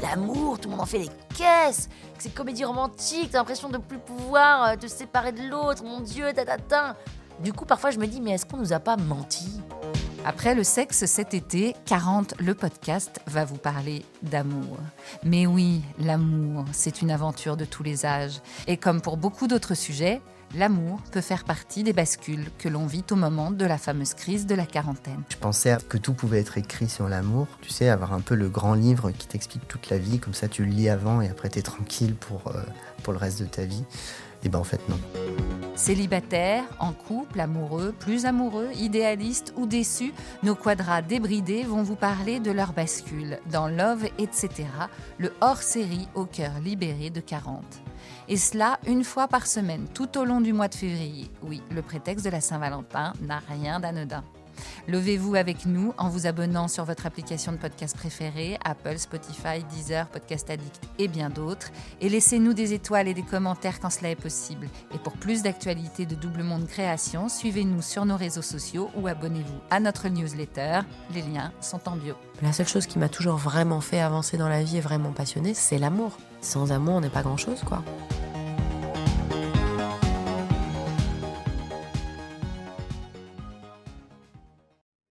l'amour, tout le monde en fait des caisses, que c'est comédie romantique, t'as l'impression de plus pouvoir euh, te séparer de l'autre, mon Dieu, tatata. Du coup, parfois, je me dis, mais est-ce qu'on nous a pas menti? Après le sexe cet été, 40, le podcast va vous parler d'amour. Mais oui, l'amour, c'est une aventure de tous les âges. Et comme pour beaucoup d'autres sujets, l'amour peut faire partie des bascules que l'on vit au moment de la fameuse crise de la quarantaine. Je pensais que tout pouvait être écrit sur l'amour. Tu sais, avoir un peu le grand livre qui t'explique toute la vie, comme ça tu le lis avant et après tu es tranquille pour, euh, pour le reste de ta vie. Et ben en fait non. Célibataires, en couple, amoureux, plus amoureux, idéalistes ou déçus, nos quadras débridés vont vous parler de leur bascule dans Love, etc., le hors-série au cœur libéré de 40. Et cela une fois par semaine, tout au long du mois de février. Oui, le prétexte de la Saint-Valentin n'a rien d'anodin. Levez-vous avec nous en vous abonnant sur votre application de podcast préférée, Apple, Spotify, Deezer, Podcast Addict et bien d'autres. Et laissez-nous des étoiles et des commentaires quand cela est possible. Et pour plus d'actualités de Double Monde Création, suivez-nous sur nos réseaux sociaux ou abonnez-vous à notre newsletter. Les liens sont en bio. La seule chose qui m'a toujours vraiment fait avancer dans la vie et vraiment passionné, c'est l'amour. Sans amour, on n'est pas grand-chose, quoi.